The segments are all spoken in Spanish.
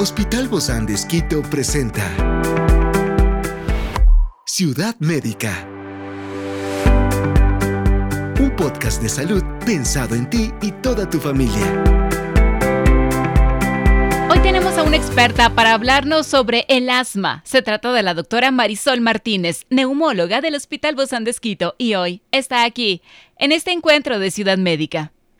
Hospital Bozán de Esquito presenta Ciudad Médica. Un podcast de salud pensado en ti y toda tu familia. Hoy tenemos a una experta para hablarnos sobre el asma. Se trata de la doctora Marisol Martínez, neumóloga del Hospital Bozán de Esquito, y hoy está aquí, en este encuentro de Ciudad Médica.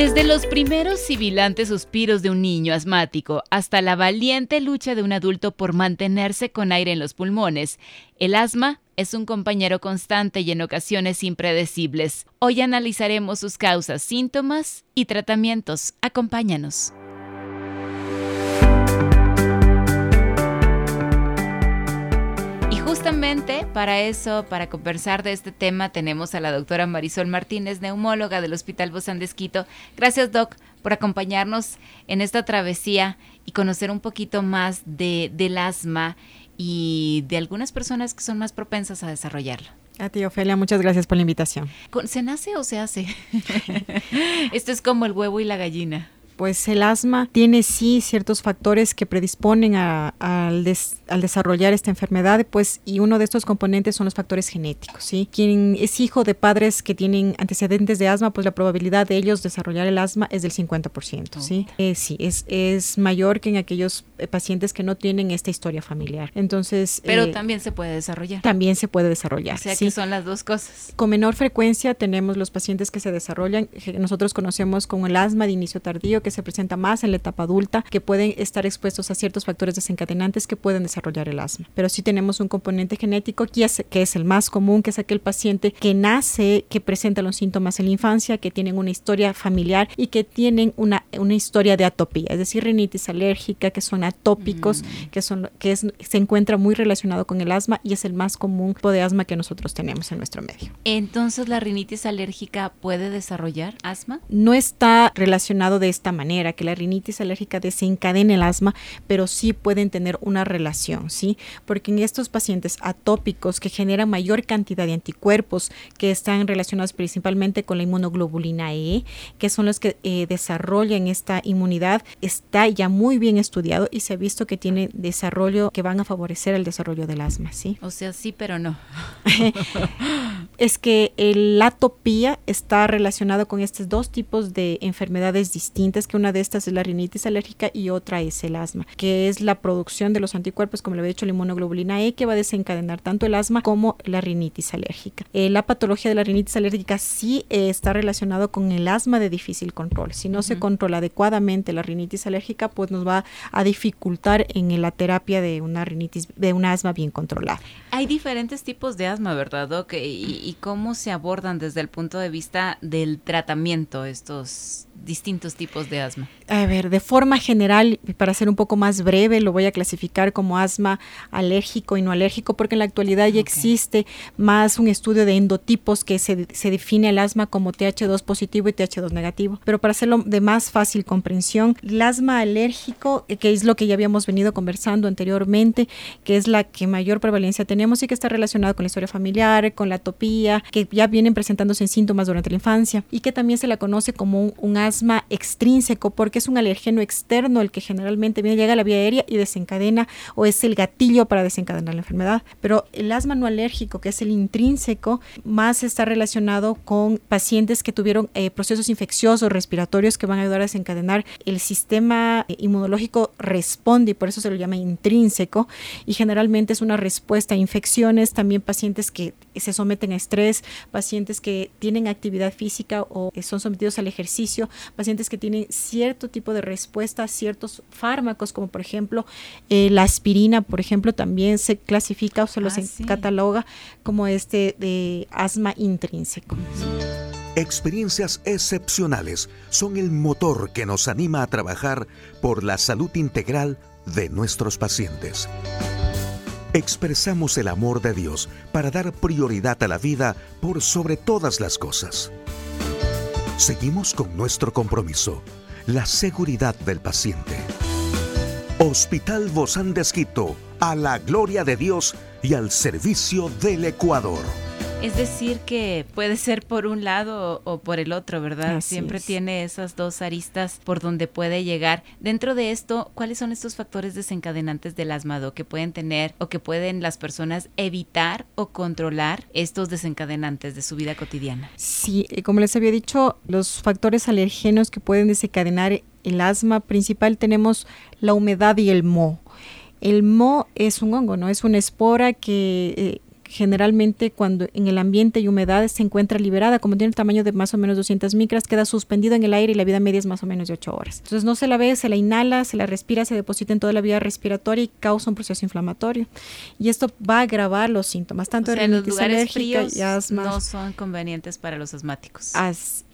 Desde los primeros sibilantes suspiros de un niño asmático hasta la valiente lucha de un adulto por mantenerse con aire en los pulmones, el asma es un compañero constante y en ocasiones impredecibles. Hoy analizaremos sus causas, síntomas y tratamientos. Acompáñanos. Justamente para eso, para conversar de este tema, tenemos a la doctora Marisol Martínez, neumóloga del Hospital Bozán de Esquito. Gracias, Doc, por acompañarnos en esta travesía y conocer un poquito más de, del asma y de algunas personas que son más propensas a desarrollarlo. A ti, Ofelia, muchas gracias por la invitación. ¿Se nace o se hace? Esto es como el huevo y la gallina pues el asma tiene sí ciertos factores que predisponen al, desarrollar esta enfermedad, pues y uno de estos componentes son los factores genéticos, ¿sí? Quien es hijo de padres que tienen antecedentes de asma, pues la probabilidad de ellos desarrollar el asma es del 50%, ¿sí? Eh, sí, es, es mayor que en aquellos eh, pacientes que no tienen esta historia familiar. Entonces... Pero eh, también se puede desarrollar. También se puede desarrollar. O sea que son las dos cosas. Con menor frecuencia tenemos los pacientes que se desarrollan, que nosotros conocemos como el asma de inicio tardío, que se presenta más en la etapa adulta, que pueden estar expuestos a ciertos factores desencadenantes que pueden desarrollar el asma. Pero sí tenemos un componente genético que es, que es el más común, que es aquel paciente que nace, que presenta los síntomas en la infancia, que tienen una historia familiar y que tienen una, una historia de atopía, es decir, rinitis alérgica, que son atópicos, mm. que, son, que es, se encuentra muy relacionado con el asma y es el más común tipo de asma que nosotros tenemos en nuestro medio. Entonces, ¿la rinitis alérgica puede desarrollar asma? No está relacionado de esta manera manera que la rinitis alérgica desencadene el asma, pero sí pueden tener una relación, ¿sí? Porque en estos pacientes atópicos que generan mayor cantidad de anticuerpos que están relacionados principalmente con la inmunoglobulina E, que son los que eh, desarrollan esta inmunidad, está ya muy bien estudiado y se ha visto que tiene desarrollo que van a favorecer el desarrollo del asma, ¿sí? O sea, sí, pero no. es que la atopía está relacionado con estos dos tipos de enfermedades distintas que una de estas es la rinitis alérgica y otra es el asma, que es la producción de los anticuerpos, como le había dicho, la inmunoglobulina E, que va a desencadenar tanto el asma como la rinitis alérgica. Eh, la patología de la rinitis alérgica sí eh, está relacionado con el asma de difícil control. Si no se controla adecuadamente la rinitis alérgica, pues nos va a dificultar en la terapia de una rinitis, de un asma bien controlada. Hay diferentes tipos de asma, ¿verdad, Doc? ¿Y, y cómo se abordan desde el punto de vista del tratamiento estos distintos tipos de asma? A ver, de forma general, para ser un poco más breve, lo voy a clasificar como asma alérgico y no alérgico, porque en la actualidad ya existe más un estudio de endotipos que se, se, define el asma como TH2 positivo y TH2 negativo. Pero para hacerlo de más fácil comprensión, el asma alérgico, eh, que es lo que ya habíamos venido conversando anteriormente, que es la que mayor prevalencia tenemos y que está relacionado con la historia familiar, con la atopía, que ya vienen presentándose en síntomas durante la infancia y que también se la conoce como un, un asma asma extrínseco porque es un alergeno externo el que generalmente viene, llega a la vía aérea y desencadena o es el gatillo para desencadenar la enfermedad. Pero el asma no alérgico, que es el intrínseco, más está relacionado con pacientes que tuvieron eh, procesos infecciosos respiratorios que van a ayudar a desencadenar. El sistema inmunológico responde y por eso se lo llama intrínseco y generalmente es una respuesta a infecciones, también pacientes que se someten a estrés, pacientes que tienen actividad física o son sometidos al ejercicio, pacientes que tienen cierto tipo de respuesta a ciertos fármacos, como por ejemplo eh, la aspirina, por ejemplo, también se clasifica o se los ah, cataloga como este de asma intrínseco. Experiencias excepcionales son el motor que nos anima a trabajar por la salud integral de nuestros pacientes. Expresamos el amor de Dios para dar prioridad a la vida por sobre todas las cosas. Seguimos con nuestro compromiso, la seguridad del paciente. Hospital Bozán de Esquito, a la gloria de Dios y al servicio del Ecuador. Es decir, que puede ser por un lado o, por el otro, ¿verdad? Siempre tiene esas dos aristas por donde puede llegar. Dentro de esto, ¿cuáles son estos factores desencadenantes del asmado que pueden tener o que pueden las personas evitar o controlar estos desencadenantes de su vida cotidiana? Sí, eh, como les había dicho, los factores alergenos que pueden desencadenar el asma principal tenemos la humedad y el moho. El moho es un hongo, ¿no? Es una espora que eh, generalmente cuando en el ambiente y humedad se encuentra liberada, como tiene el tamaño de más o menos 200 micras, queda suspendido en el aire y la vida media es más o menos de 8 horas. Entonces no se la ve, se la inhala, se la respira, se deposita en toda la vía respiratoria y causa un proceso inflamatorio. Y esto va a agravar los síntomas, tanto de los lugares fríos y asma. No son convenientes para los asmáticos.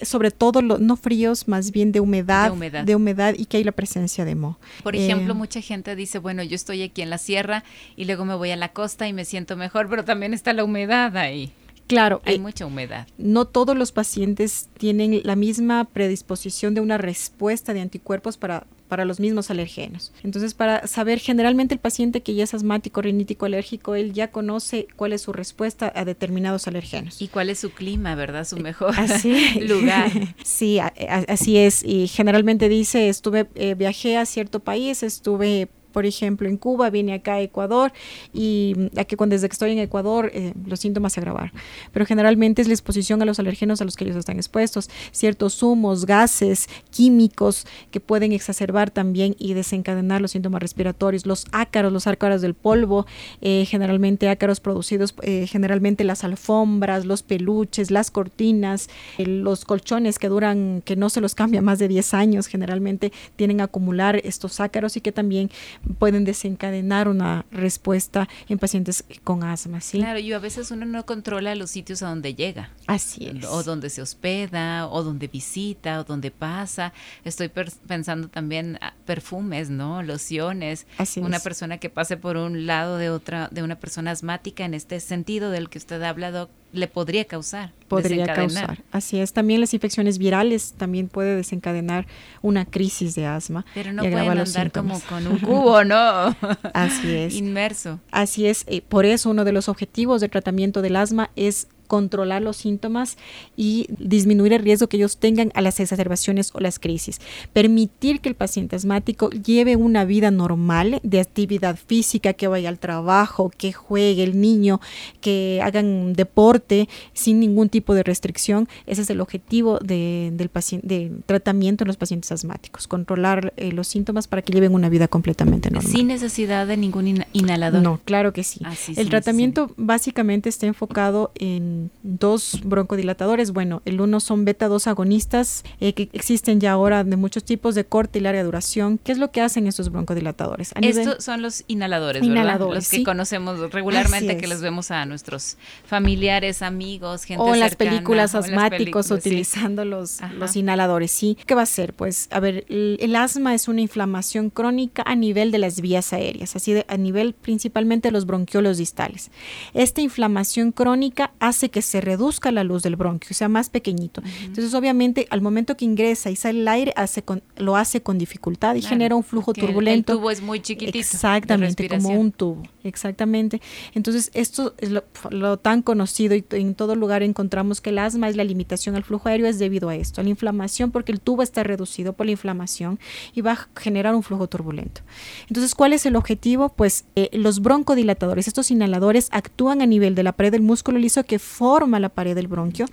sobre todo los no fríos, más bien de humedad, de humedad, y que hay la presencia de moho. Por ejemplo, eh, mucha gente dice, bueno, yo estoy aquí en la sierra y luego me voy a la costa y me siento mejor, pero también está la humedad ahí. Claro. Hay eh, mucha humedad. No todos los pacientes tienen la misma predisposición de una respuesta de anticuerpos para, para los mismos alergenos. Entonces, para saber, generalmente el paciente que ya es asmático, rinítico, alérgico, él ya conoce cuál es su respuesta a determinados alergenos. Y cuál es su clima, ¿verdad? Su mejor lugar. sí, así es. Y generalmente dice, estuve, eh, viajé a cierto país, estuve por ejemplo, en Cuba, vine acá a Ecuador y mm, aquí cuando desde que estoy en Ecuador eh, los síntomas se agravaron. Pero generalmente es la exposición a los alergenos a los que ellos están expuestos, ciertos humos, gases, químicos que pueden exacerbar también y desencadenar los síntomas respiratorios, los ácaros, los ácaros del polvo, eh, generalmente ácaros producidos, eh, generalmente las alfombras, los peluches, las cortinas, los colchones que duran, que no se los cambia más de 10 años, generalmente tienen a acumular estos ácaros y que también pueden desencadenar una respuesta en pacientes con asma, ¿sí? Claro, y a veces uno no controla los sitios a donde llega. Así es. O donde se hospeda, o donde visita, o donde pasa. Estoy pensando también perfumes, ¿no? Lociones. Así una persona que pase por un lado de otra, de una persona asmática en este sentido del que usted ha hablado, le podría causar. Podría causar. Así es. También las infecciones virales también puede desencadenar una crisis de asma. Pero no pueden andar como con un cubo, ¿no? Así es. Inmerso. Así es. Eh, por eso uno de los objetivos del tratamiento del asma es controlar los síntomas y disminuir el riesgo que ellos tengan a las exacerbaciones o las crisis. Permitir que el paciente asmático lleve una vida normal de actividad física, que vaya al trabajo, que juegue el niño, que hagan deporte sin ningún tipo de restricción. Ese es el objetivo del paciente, de tratamiento en los pacientes asmáticos, controlar eh, los síntomas para que lleven una vida completamente normal. Sin necesidad de ningún inhalador. No, claro que sí. el tratamiento básicamente está enfocado en dos broncodilatadores. Bueno, el uno son beta 2 agonistas eh, que existen ya ahora de muchos tipos de corte y larga duración. ¿Qué es lo que hacen estos broncodilatadores? Estos son los inhaladores, inhaladores Los que conocemos regularmente, que les vemos a nuestros familiares, amigos, gente O en las películas asmáticos utilizando los, los inhaladores, sí. ¿Qué va a ser? Pues, a ver, el, asma es una inflamación crónica a nivel de las vías aéreas, así de, a nivel principalmente de los bronquiolos distales. Esta inflamación crónica hace que se reduzca la luz del bronquio, sea más pequeñito. Entonces, obviamente, al momento que ingresa y sale el aire, hace lo hace con dificultad y genera un flujo turbulento. El tubo es muy chiquitito. Exactamente, como un tubo. Exactamente. Entonces, esto es lo, tan conocido y en todo lugar encontramos que el asma es la limitación al flujo aéreo es debido a esto, a la inflamación, porque el tubo está reducido por la inflamación y va a generar un flujo turbulento. Entonces, ¿cuál es el objetivo? Pues eh, los broncodilatadores, estos inhaladores actúan a nivel de la pared del músculo liso que forma la pared del bronquio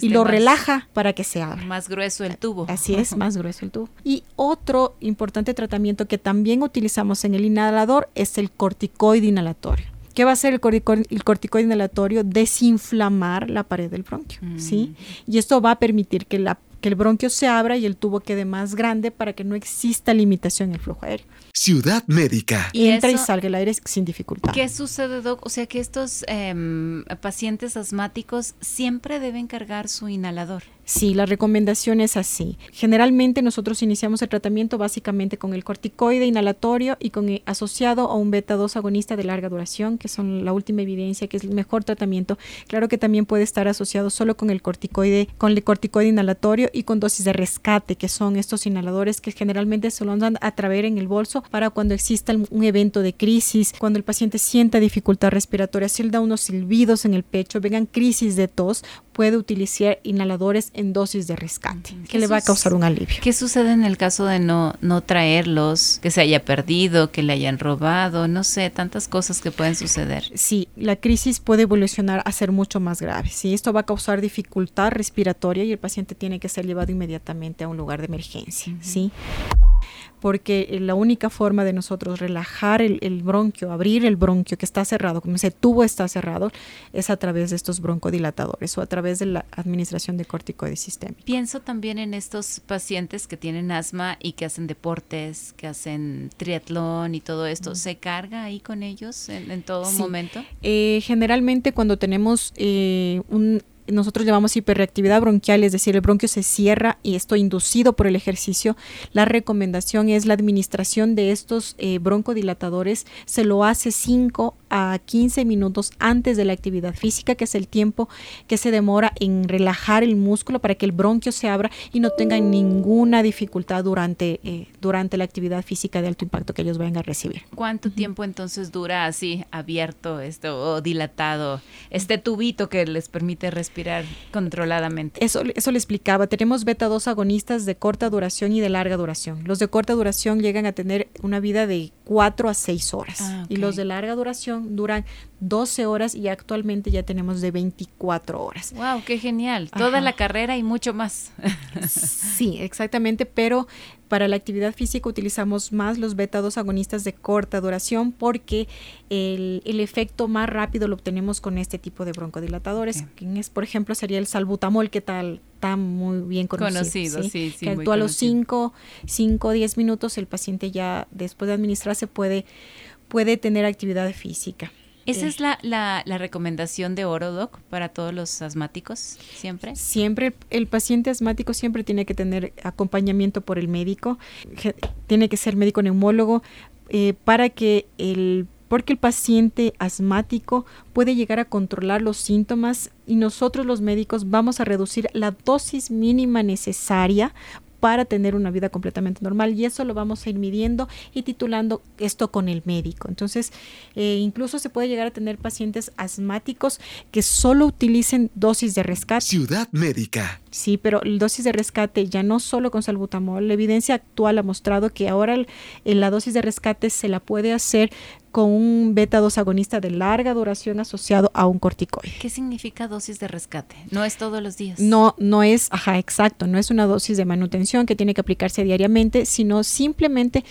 y lo relaja para que se abra. Más grueso el tubo. Así es, más grueso el tubo. Y otro importante tratamiento que también utilizamos en el inhalador es el corticoide inhalatorio. ¿Qué va a hacer el, corticoide, inhalatorio? Desinflamar la pared del bronquio, ¿sí? Mm. Y esto va a permitir que la que el bronquio se abra y el tubo quede más grande para que no exista limitación en el flujo aéreo. Ciudad Médica. Y entra y salga el aire sin dificultad. ¿Qué sucede, Doc? O sea que estos em, pacientes asmáticos siempre deben cargar su inhalador. Sí, la recomendación es así. Generalmente nosotros iniciamos el tratamiento básicamente con el corticoide inhalatorio y con el asociado a un beta 2 agonista de larga duración, que son la última evidencia que es el mejor tratamiento. Claro que también puede estar asociado solo con el corticoide, con el corticoide inhalatorio y con dosis de rescate, que son estos inhaladores que generalmente se lo andan a traer en el bolso para cuando exista un evento de crisis, cuando el paciente sienta dificultad respiratoria, si él da unos silbidos en el pecho, vengan crisis de tos, puede utilizar inhaladores en dosis de rescate, que le va a causar un alivio. ¿Qué sucede en el caso de no, no traerlos, que se haya perdido, que le hayan robado, no sé, tantas cosas que pueden suceder? Sí, la crisis puede evolucionar a ser mucho más grave. Sí, esto va a causar dificultad respiratoria y el paciente tiene que ser llevado inmediatamente a un lugar de emergencia. Sí porque eh, la única forma de nosotros relajar el, bronquio, abrir el bronquio que está cerrado, como ese tubo está cerrado, es a través de estos broncodilatadores o a través de la administración de corticoides sistémicos. Pienso también en estos pacientes que tienen asma y que hacen deportes, que hacen triatlón y todo esto. ¿Se carga ahí con ellos en, todo momento? Eh, generalmente cuando tenemos eh, un nosotros llamamos hiperreactividad bronquial, es decir, el bronquio se cierra y esto inducido por el ejercicio, la recomendación es la administración de estos eh, broncodilatadores, se lo hace 5 a 15 minutos antes de la actividad física, que es el tiempo que se demora en relajar el músculo para que el bronquio se abra y no tengan ninguna dificultad durante, eh, durante la actividad física de alto impacto que ellos vayan a recibir. ¿Cuánto tiempo entonces dura así abierto esto o dilatado este tubito que les permite respirar controladamente? Eso, eso le explicaba. Tenemos beta 2 agonistas de corta duración y de larga duración. Los de corta duración llegan a tener una vida de 4 a 6 horas ah, y los de larga duración duran 12 horas y actualmente ya tenemos de 24 horas. ¡Wow! ¡Qué genial! Toda la carrera y mucho más. sí, exactamente, pero para la actividad física utilizamos más los beta 2 agonistas de corta duración porque el, efecto más rápido lo obtenemos con este tipo de broncodilatadores, es, por ejemplo, sería el salbutamol, que tal está muy bien conocido. sí, sí, que actúa a los 5 o 10 minutos, el paciente ya después de administrarse puede puede tener actividad física. ¿Esa es la, la, recomendación de Orodoc para todos los asmáticos siempre? Siempre, el paciente asmático siempre tiene que tener acompañamiento por el médico, tiene que ser médico neumólogo eh, para que el porque el paciente asmático puede llegar a controlar los síntomas y nosotros los médicos vamos a reducir la dosis mínima necesaria para tener una vida completamente normal y eso lo vamos a ir midiendo y titulando esto con el médico. Entonces, eh, incluso se puede llegar a tener pacientes asmáticos que solo utilicen dosis de rescate. Ciudad médica. Sí, pero el dosis de rescate ya no solo con salbutamol, la evidencia actual ha mostrado que ahora la dosis de rescate se la puede hacer con un beta 2 agonista de larga duración asociado a un corticoide. ¿Qué significa dosis de rescate? No es todos los días. No, no es, ajá, exacto, no es una dosis de manutención que tiene que aplicarse diariamente, sino simplemente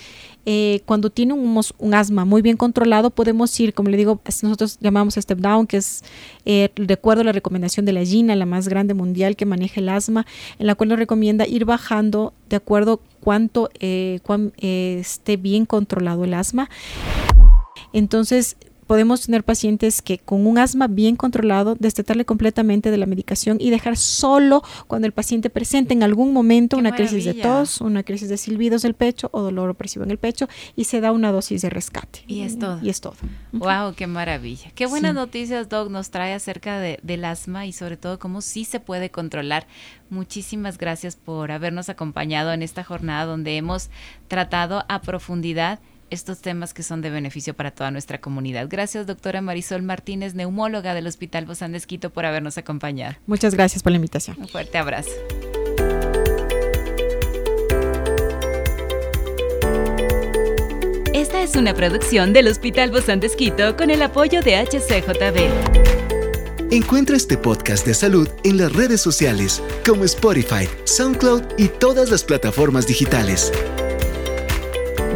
eh, cuando tiene un, un, asma muy bien controlado, podemos ir, como le digo, nosotros llamamos step down, que es eh, a la recomendación de la GINA, la más grande mundial que maneja el asma, en la cual nos recomienda ir bajando de acuerdo cuánto eh, esté bien controlado el asma. Entonces, podemos tener pacientes que con un asma bien controlado, destetarle completamente de la medicación y dejar solo cuando el paciente presente en algún momento una crisis de tos, una crisis de silbidos del pecho o dolor opresivo en el pecho y se da una dosis de rescate. Y es todo. Y es todo. Wow, qué maravilla. Qué buenas noticias, Doc, nos trae acerca de, del asma y sobre todo cómo sí se puede controlar. Muchísimas gracias por habernos acompañado en esta jornada donde hemos tratado a profundidad estos temas que son de beneficio para toda nuestra comunidad. Gracias, doctora Marisol Martínez, neumóloga del Hospital Bozán de por habernos acompañado. Muchas gracias por la invitación. Un fuerte abrazo. Esta es una producción del Hospital Bozán de con el apoyo de HCJB. Encuentra este podcast de salud en las redes sociales como Spotify, SoundCloud y todas las plataformas digitales.